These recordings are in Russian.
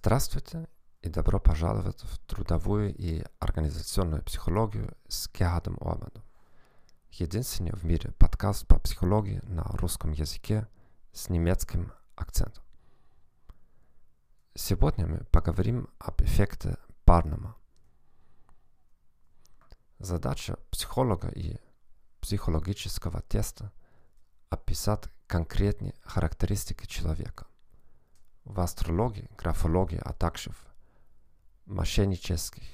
Здравствуйте и добро пожаловать в трудовую и организационную психологию с Герхардом Орбаном. Единственный в мире подкаст по психологии на русском языке с немецким акцентом. Сегодня мы поговорим об эффекте Барнума. Задача психолога и психологического теста – описать конкретные характеристики человека – в астрологии, графологии, а также в мошеннических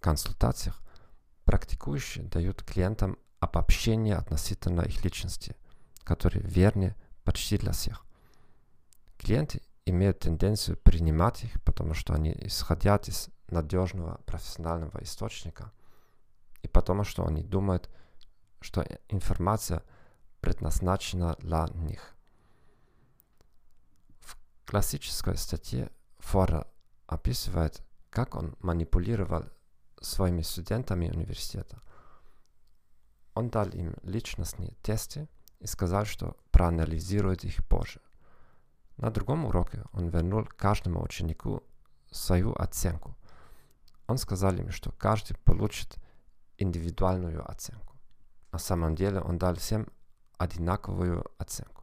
консультациях практикующие дают клиентам обобщение относительно их личности, которые верны почти для всех. Клиенты имеют тенденцию принимать их, потому что они исходят из надежного профессионального источника, и потому что они думают, что информация предназначена для них – классической статье Фора описывает, как он манипулировал своими студентами университета. Он дал им личностные тесты и сказал, что проанализирует их позже. На другом уроке он вернул каждому ученику свою оценку. Он сказал им, что каждый получит индивидуальную оценку. На самом деле он дал всем одинаковую оценку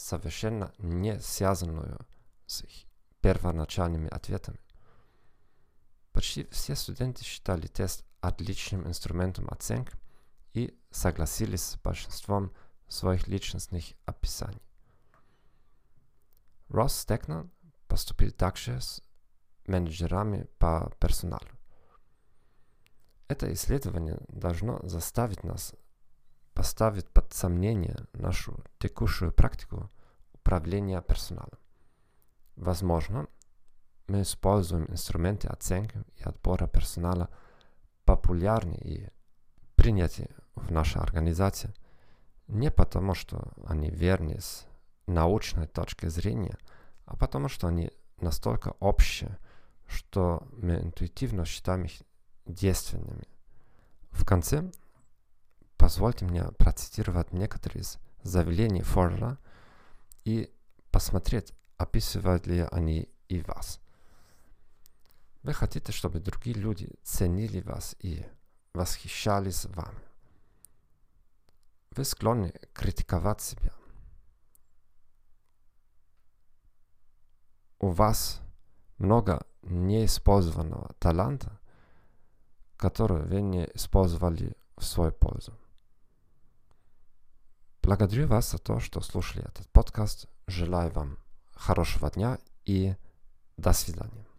совершенно не связанную с первоначальными ответами. Почти все студенты считали тест отличным инструментом оценки и согласились с большинством своих личностных описаний. Росс Стекнер поступил также с менеджерами по персоналу. Это исследование должно заставить нас поставить под сомнение нашу текущую практику управления персоналом. Возможно, мы используем инструменты оценки и отбора персонала популярны и приняты в нашей организации не потому, что они верны с научной точки зрения, а потому, что они настолько общие, что мы интуитивно считаем их действенными. В конце Позвольте мне процитировать некоторые из заявлений Форла и посмотреть, описывают ли они и вас. Вы хотите, чтобы другие люди ценили вас и восхищались вами. Вы склонны критиковать себя. У вас много неиспользованного таланта, который вы не использовали в свою пользу. Благодарю вас за то, что слушали этот подкаст. Желаю вам хорошего дня и до свидания.